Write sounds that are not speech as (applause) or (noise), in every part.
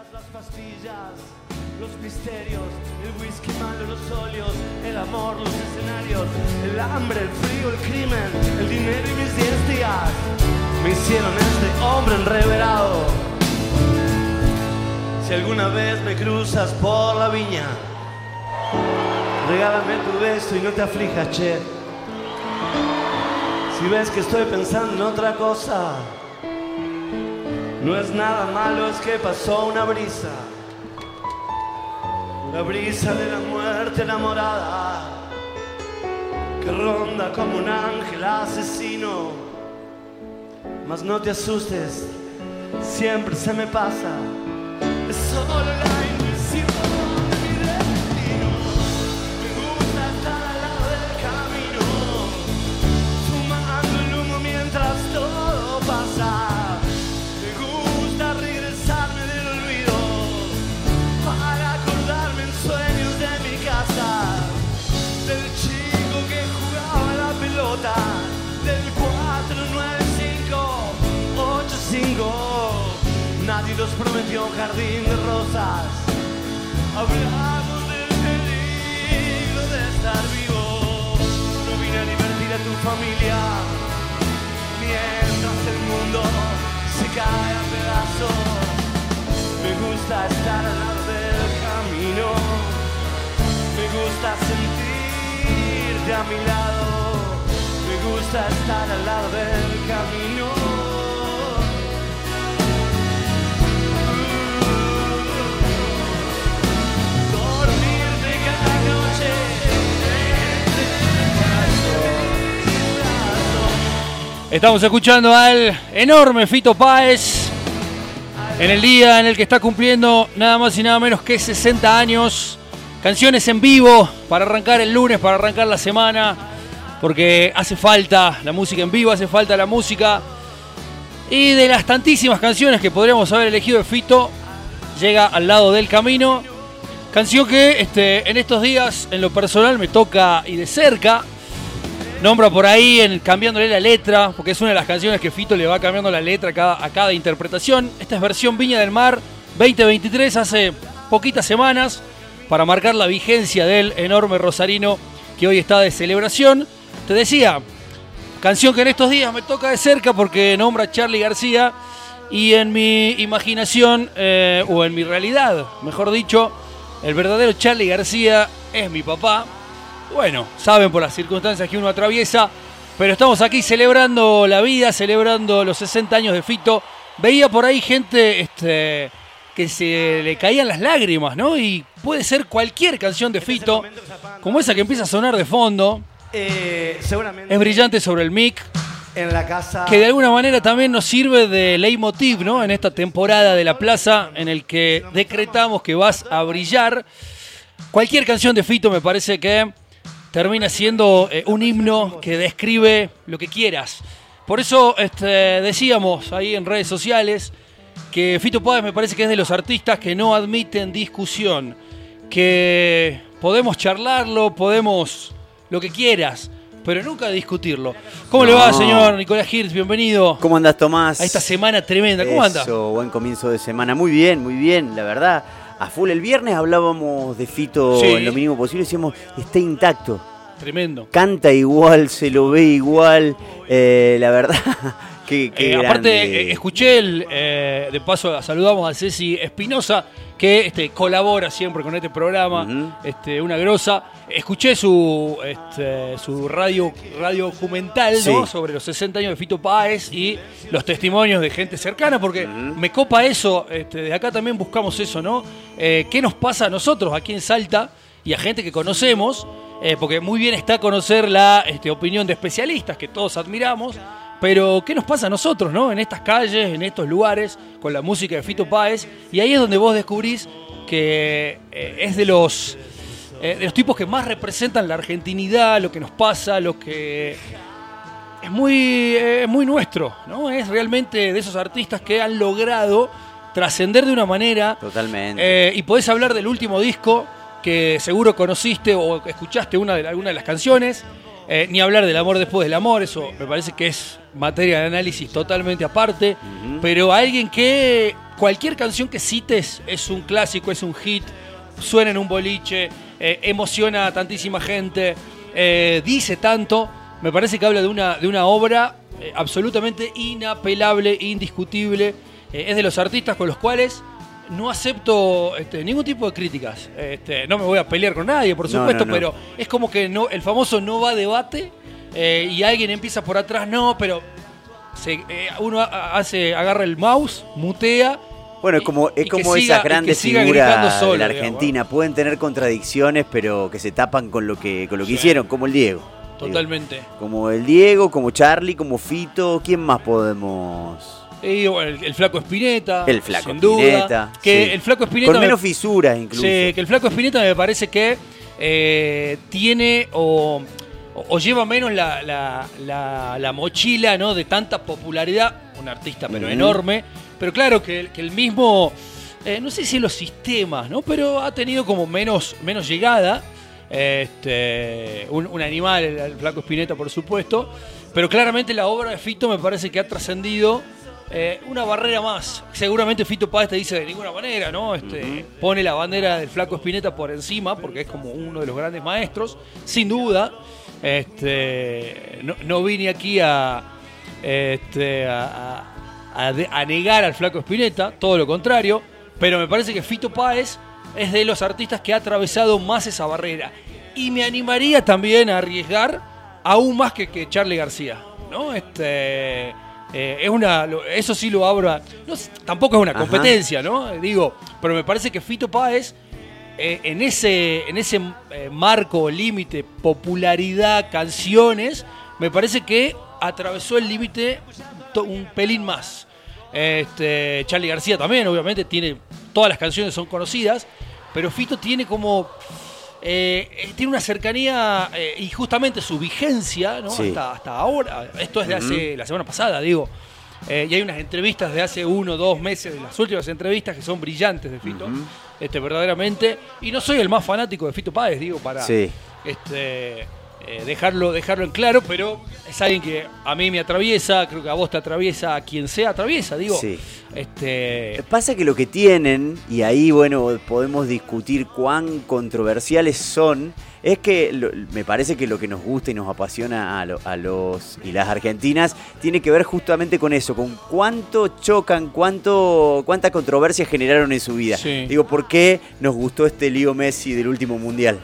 Las pastillas, los misterios, el whisky malo, los óleos, el amor, los escenarios, el hambre, el frío, el crimen, el dinero y mis diez días me hicieron este hombre enreverado. Si alguna vez me cruzas por la viña, regálame tu beso y no te aflijas, che. Si ves que estoy pensando en otra cosa, no es nada malo, es que pasó una brisa. La brisa de la muerte enamorada, que ronda como un ángel asesino. Mas no te asustes, siempre se me pasa. Nadie nos prometió un jardín de rosas. Hablamos del peligro de estar vivo. No vine a divertir a tu familia mientras el mundo se cae a pedazos. Me gusta estar al lado del camino. Me gusta sentirte a mi lado. Me gusta estar al lado del camino. Estamos escuchando al enorme Fito Páez en el día en el que está cumpliendo nada más y nada menos que 60 años. Canciones en vivo para arrancar el lunes, para arrancar la semana, porque hace falta la música en vivo, hace falta la música. Y de las tantísimas canciones que podríamos haber elegido de Fito, llega al lado del camino. Canción que este, en estos días, en lo personal, me toca y de cerca. Nombra por ahí en cambiándole la letra, porque es una de las canciones que Fito le va cambiando la letra a cada, interpretación. Esta es versión Viña del Mar 2023, hace poquitas semanas, para marcar la vigencia del enorme Rosarino que hoy está de celebración. Te decía, canción que en estos días me toca de cerca porque nombra a Charlie García y en mi imaginación, eh, o en mi realidad, mejor dicho, el verdadero Charlie García es mi papá. Bueno, saben por las circunstancias que uno atraviesa, pero estamos aquí celebrando la vida, celebrando los 60 años de Fito. Veía por ahí gente este, que se le caían las lágrimas, ¿no? Y puede ser cualquier canción de Fito, como esa que empieza a sonar de fondo. Eh, seguramente Es brillante sobre el mic, en la casa. que de alguna manera también nos sirve de leitmotiv, ¿no? En esta temporada de la plaza en el que decretamos que vas a brillar. Cualquier canción de Fito me parece que termina siendo eh, un himno que describe lo que quieras. Por eso este, decíamos ahí en redes sociales que Fito Páez me parece que es de los artistas que no admiten discusión, que podemos charlarlo, podemos lo que quieras, pero nunca discutirlo. ¿Cómo le va, señor Nicolás Hirsch? Bienvenido ¿Cómo andas, Tomás? a esta semana tremenda. ¿Cómo anda? Eso, buen comienzo de semana. Muy bien, muy bien, la verdad. A full el viernes hablábamos de Fito Sí. en lo mínimo posible, decíamos, está intacto. Tremendo. Canta igual, se lo ve igual. eh, la verdad, (laughs) que Eh, aparte, eh, escuché, el, eh, de paso saludamos a Ceci Espinosa, que este, colabora siempre con este programa, este, una grosa. Escuché su, este, su radio, radio documental sobre los 60 años de Fito Páez y los testimonios de gente cercana, porque me copa eso, este, de acá también buscamos eso, ¿no? Eh, ¿Qué nos pasa a nosotros aquí en Salta y a gente que conocemos? Eh, porque muy bien está conocer la este, opinión de especialistas que todos admiramos, pero ¿qué nos pasa a nosotros, no? En estas calles, en estos lugares, con la música de Fito Páez, y ahí es donde vos descubrís que eh, es de los, eh, de los tipos que más representan la argentinidad, lo que nos pasa, lo que es muy, eh, muy nuestro, ¿no? Es realmente de esos artistas que han logrado trascender de una manera Totalmente. y podés hablar del último disco que seguro conociste o escuchaste una de, alguna de las canciones. Eh, ni hablar del amor después del amor, eso me parece que es materia de análisis totalmente aparte. Pero alguien que cualquier canción que cites es un clásico, es un hit, suena en un boliche, eh, emociona a tantísima gente, eh, dice tanto. Me parece que habla de una, de una obra absolutamente inapelable, indiscutible. es de los artistas con los cuales no acepto este, ningún tipo de críticas. Este, no me voy a pelear con nadie, por supuesto, pero es como que no, el famoso no va a debate y alguien empieza por atrás, no, pero uno hace, agarra el mouse, mutea bueno, es como, es como esas grandes figuras de la Argentina. Pueden tener contradicciones, pero que se tapan con lo que, con lo que hicieron, como el Diego. Totalmente. como el Diego, como Charlie, como Fito. ¿Quién más podemos...? El, Flaco Espineta. El Flaco Espineta. Que el Flaco Espineta... Con menos fisuras incluso. Sí, que el Flaco Espineta me parece que eh, tiene o, lleva menos la, mochila ¿no? de tanta popularidad. Un artista pero enorme pero claro que, el mismo, eh, no sé si los sistemas, ¿no? Pero ha tenido como menos, menos llegada. Este, un, animal, el, Flaco Espineta, por supuesto. Pero claramente la obra de Fito me parece que ha trascendido eh, una barrera más. Seguramente Fito Páez te dice de ninguna manera, ¿no? Este, Pone la bandera del Flaco Espineta por encima, porque es como uno de los grandes maestros, sin duda. Este, no, vine aquí a, este, a, a, negar al flaco Espineta, todo lo contrario, pero me parece que Fito Páez es de los artistas que ha atravesado más esa barrera. Y me animaría también a arriesgar aún más que, que Charlie García. ¿no? Este, eh, es una, eso sí lo abro. tampoco es una competencia, ¿no? Digo, pero me parece que Fito Páez, eh, en ese, en ese eh, marco, límite, popularidad, canciones, me parece que atravesó el límite un pelín más. Este, Charlie García también, obviamente, tiene. Todas las canciones son conocidas. Pero Fito tiene como. Eh, eh, tiene una cercanía eh, y justamente su vigencia, ¿no? Hasta, hasta ahora. Esto es de hace la semana pasada, digo. y hay unas entrevistas de hace uno o dos meses, las últimas entrevistas que son brillantes de Fito, este, verdaderamente. Y no soy el más fanático de Fito Páez, digo, para este, eh, dejarlo, dejarlo en claro, pero es alguien que a mí me atraviesa, creo que a vos te atraviesa, a quien sea atraviesa, digo. Sí. Este... Pasa que lo que tienen, y ahí bueno, podemos discutir cuán controversiales son, es que me parece que lo que nos gusta y nos apasiona a, los y las argentinas tiene que ver justamente con eso, con cuánto chocan, cuánto, cuánta controversia generaron en su vida. Digo, ¿por qué nos gustó este lío Messi del último mundial?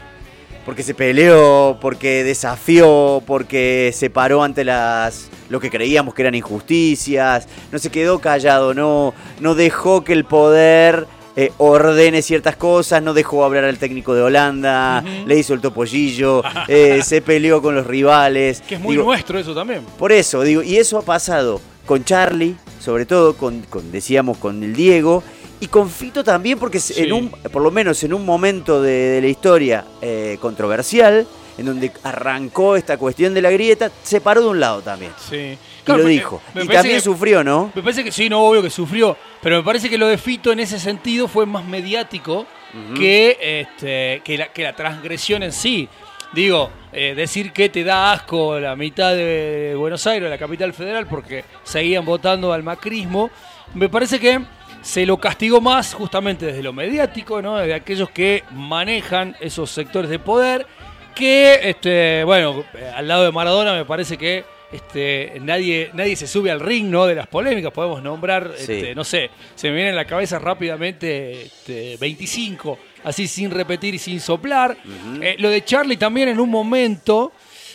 Porque se peleó, porque desafió, porque se paró ante las lo que creíamos que eran injusticias, no se quedó callado, no, no dejó que el poder eh, ordene ciertas cosas, no dejó hablar al técnico de Holanda, le hizo el topollillo, (laughs) eh, se peleó con los rivales. Que es muy nuestro eso también. Por eso, digo, y eso ha pasado con Charlie, sobre todo con, con decíamos, con el Diego, y con Fito también, porque en un, por lo menos en un momento de, la historia eh, controversial, en donde arrancó esta cuestión de la grieta, se paró de un lado también. Sí. y lo dijo. y también sufrió, ¿no? Me parece que sí, no, obvio que sufrió. Pero me parece que lo de Fito en ese sentido fue más mediático que, este, que, la, que la transgresión en sí. Digo, eh, decir que te da asco la mitad de Buenos Aires, la capital federal, porque seguían votando al macrismo, me parece que se lo castigó más justamente desde lo mediático, ¿no? de aquellos que manejan esos sectores de poder, que, este, bueno, al lado de Maradona me parece que este, nadie, nadie se sube al ring ¿no? de las polémicas, podemos nombrar, este, no sé, se me viene en la cabeza rápidamente 25, este, así sin repetir y sin soplar. Eh, lo de Charlie también en un momento...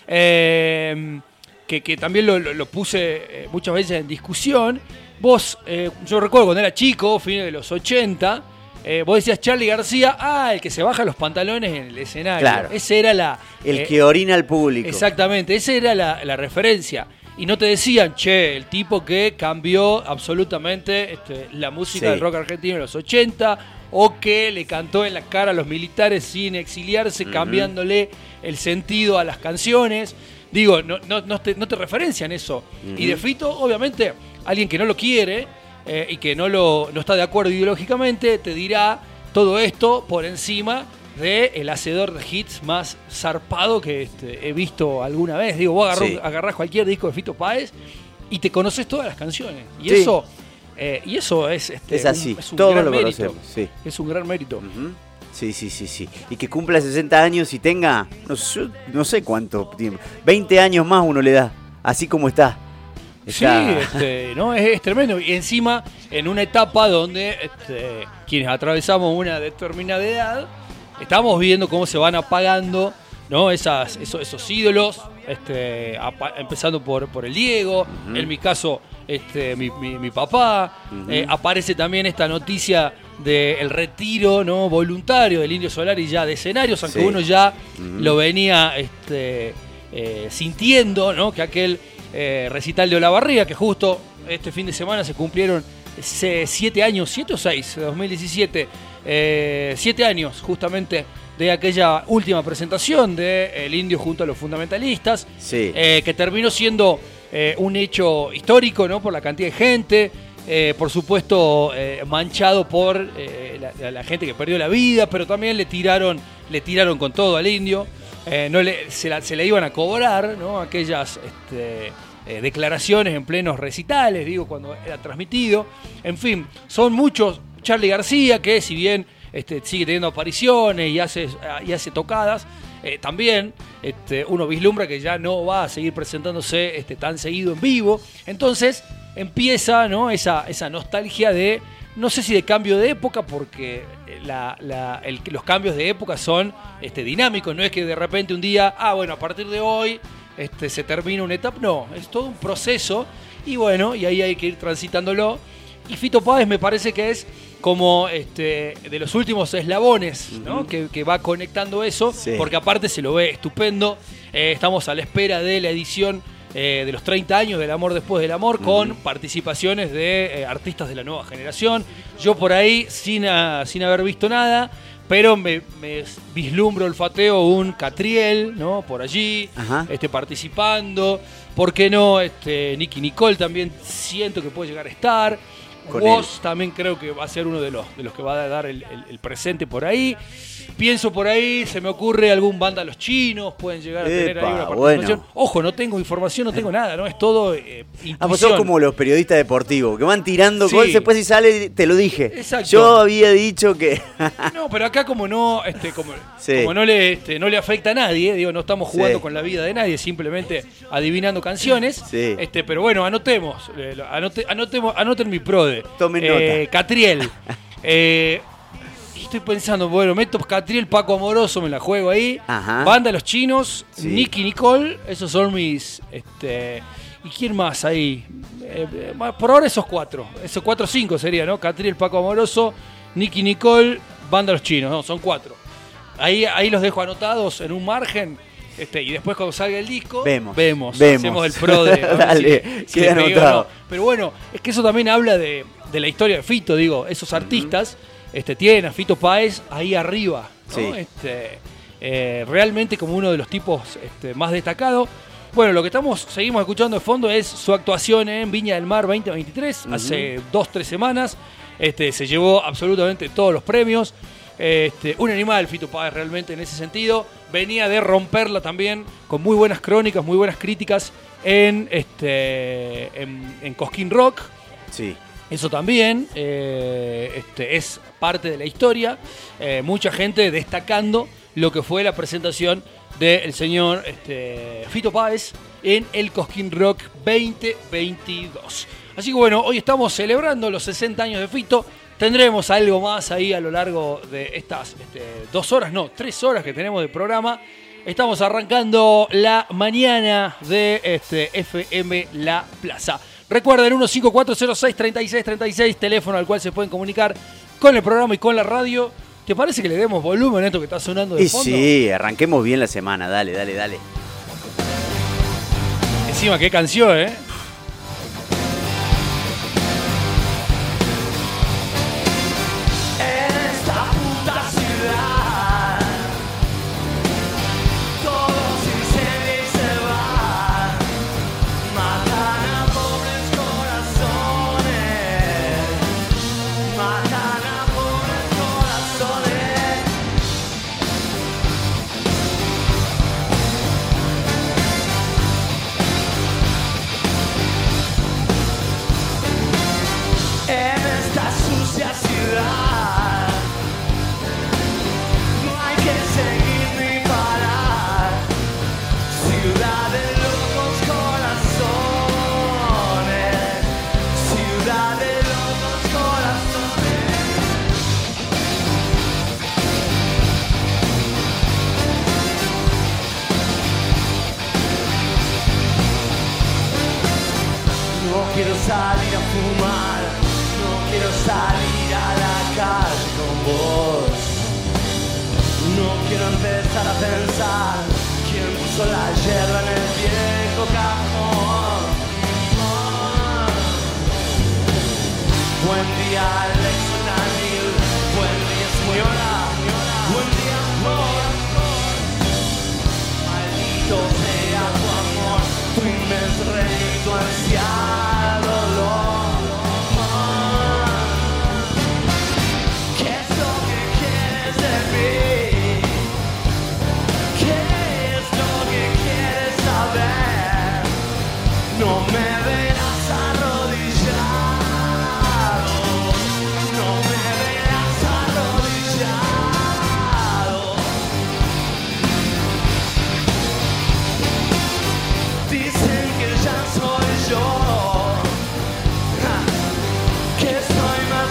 Eh, que, también lo, puse eh, muchas veces en discusión, Vos, eh, yo recuerdo cuando era chico, fines de los 80, eh, vos decías Charlie García, ah, el que se baja los pantalones en el escenario. Claro. Ese era la. El eh, que orina al público. Exactamente, esa era la, referencia. Y no te decían, che, el tipo que cambió absolutamente este, la música del rock argentino en los 80, o que le cantó en la cara a los militares sin exiliarse, cambiándole el sentido a las canciones. Digo, no, no, te, referencian eso. Y de Fito, obviamente alguien que no lo quiere eh, y que no, lo, no está de acuerdo ideológicamente, te dirá todo esto por encima de el hacedor de hits más zarpado que este, he visto alguna vez. Digo, vos agarrás, cualquier disco de Fito Páez y te conoces todas las canciones. Y eso Eh, y eso es, este, Es así, un, es un gran lo mérito. conocemos, sí. Es un gran mérito. Sí, sí, sí, sí. Y que cumpla 60 años y tenga, no sé, no sé cuánto tiempo, 20 años más uno le da, así como está. Sí, este, no, es, es tremendo. Y encima, en una etapa donde este, quienes atravesamos una determinada edad, estamos viendo cómo se van apagando ¿no? Esas, esos, esos ídolos, este, apa- empezando por, por el Diego, en mi caso, este, mi, mi- mi papá. Eh, aparece también esta noticia del retiro ¿no? voluntario del Indio Solari ya de escenarios, aunque Sí. uno ya lo venía este, eh, sintiendo, ¿no? que aquel eh, recital de Olavarría, que justo este fin de semana se cumplieron siete años, siete o seis, 2017, eh, siete años justamente de aquella última presentación de El Indio junto a los fundamentalistas, Sí. que terminó siendo un hecho histórico, ¿no? Por la cantidad de gente, eh, por supuesto eh, manchado por eh, la, gente que perdió la vida, pero también le tiraron, le tiraron con todo al Indio. No se, le iban a cobrar. Aquellas este, declaraciones en plenos recitales, digo, cuando era transmitido. En fin, son muchos. Charlie García, que si bien este, sigue teniendo apariciones y hace, y hace tocadas, también este, uno vislumbra que ya no va a seguir presentándose tan seguido en vivo. Entonces empieza ¿no? esa, esa nostalgia de, no sé si de cambio de época, porque la- la- el- los cambios de época son este, dinámicos, no es que de repente un día, ah, bueno, a partir de hoy este, se termina una etapa, no, es todo un proceso y bueno, y ahí hay que ir transitándolo. Y Fito Páez me parece que es como este, de los últimos eslabones ¿no? que, que va conectando eso, Sí. porque aparte se lo ve estupendo. Eh, estamos a la espera de la edición eh, de los 30 años del Amor Después del Amor, con participaciones de eh, artistas de la nueva generación. Yo por ahí, sin, ah, sin haber visto nada, pero me, me vislumbro, olfateo un Catriel, ¿no? Por allí, Ajá. este, participando. ¿Por qué no? Este, Nicky Nicole también siento que puede llegar a estar. Con Woz también creo que va a ser uno de los, de los que va a dar el, el- el presente por ahí. Pienso por ahí, se me ocurre algún banda los chinos, pueden llegar a tener ahí una participación. bueno. Ojo, no tengo información, no tengo nada, ¿no? Es todo eh, Ah, pues sos como los periodistas deportivos, que van tirando Sí. cosas, después si sale, te lo dije. Exacto. Yo había dicho que... (laughs) No, pero acá como no, este, como, Sí. como no le, este, no le afecta a nadie, digo, no estamos jugando Sí. con la vida de nadie, simplemente adivinando canciones. Sí. Este, pero bueno, anotemos, eh, anote- anotemos, anoten mi prode. Tomen Eh, nota. Catriel. Eh, estoy pensando, bueno, meto Catriel, Paco Amoroso, me la juego ahí. Ajá. Banda Los Chinos, Sí. Nicky Nicole, esos son mis, este, ¿y quién más ahí? Eh, por ahora esos cuatro, esos cuatro o cinco sería, ¿no? Catriel, Paco Amoroso, Nicky Nicole, Banda Los Chinos, no, son cuatro. Ahí, ahí los dejo anotados en un margen. Este, y después cuando salga el disco, Vemos, vemos, vemos. hacemos el pro de (laughs) Dale, si- si queda anotado. no. Pero bueno, es que eso también habla de, de la historia de Fito, digo, esos artistas este, tienen a Fito Páez ahí arriba, ¿no? Sí. Este, eh, realmente como uno de los tipos este, más destacados. Bueno, lo que estamos, seguimos escuchando de fondo es su actuación en Viña del Mar 2023, hace dos, tres semanas. Este, se llevó absolutamente todos los premios. Este, un animal, Fito Páez, realmente en ese sentido. Venía de romperla también con muy buenas crónicas, muy buenas críticas en, este, en, en Cosquín Rock. Sí. Eso también eh, este, es parte de la historia. Eh, mucha gente destacando lo que fue la presentación del señor este, Fito Páez en el Cosquín Rock 2022. Así que bueno, hoy estamos celebrando los 60 años de Fito. Tendremos algo más ahí a lo largo de estas este, dos horas, no, tres horas que tenemos de programa. Estamos arrancando la mañana de este FM La Plaza. Recuerden 15406-3636, teléfono al cual se pueden comunicar con el programa y con la radio. ¿Te parece que le demos volumen a esto que está sonando de Y fondo? sí, arranquemos bien la semana, dale, dale, dale. Encima, qué canción, ¿eh?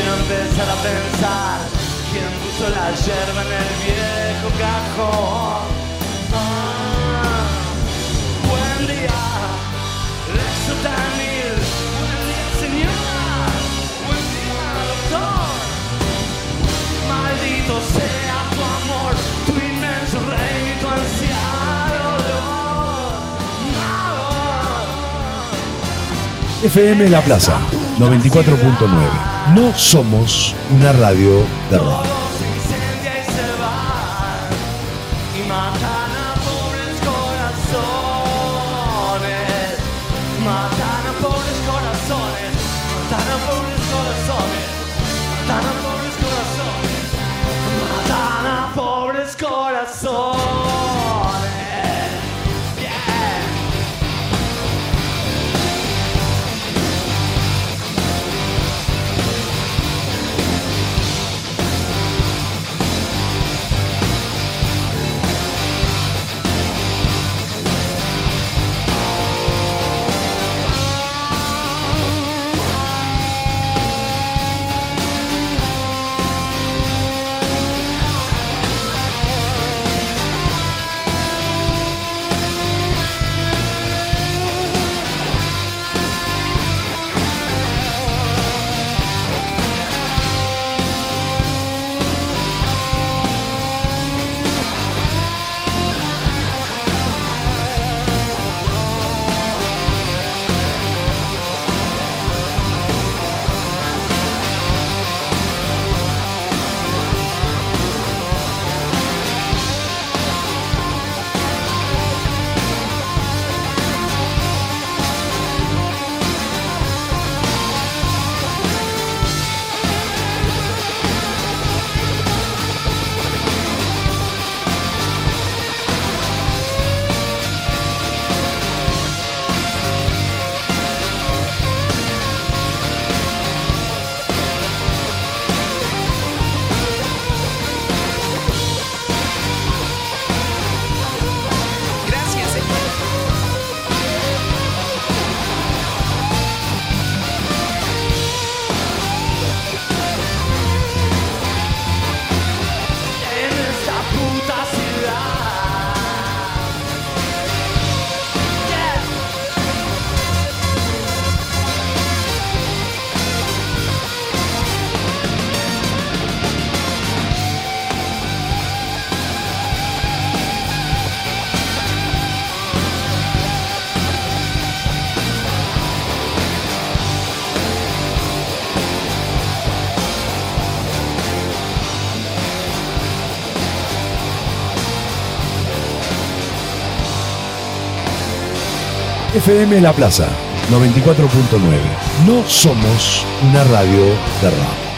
quiero empezar a pensar quién puso la yerba en el viejo cajón. Ah, buen día, Lexotanil. Buen día, señora. Buen día, doctor. Maldito sea tu amor, tu inmenso rey y tu ansiado dolor. FM La Plaza. 94.9. No somos una radio de rock. FM La Plaza 94.9. No somos una radio de rap.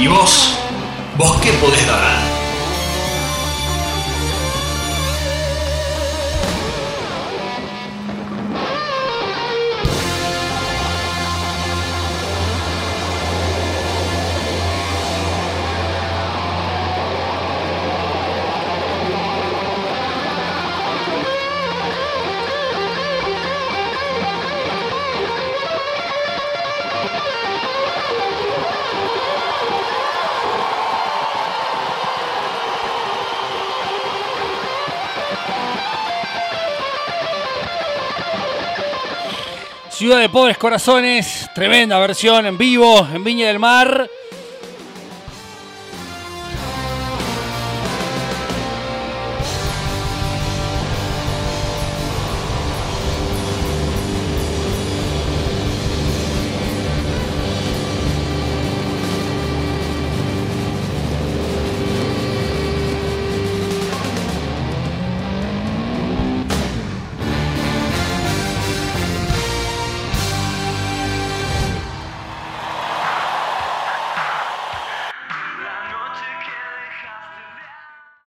¿Y vos? ¿Vos qué podés dar? Ciudad de Pobres Corazones, tremenda versión en vivo en Viña del Mar.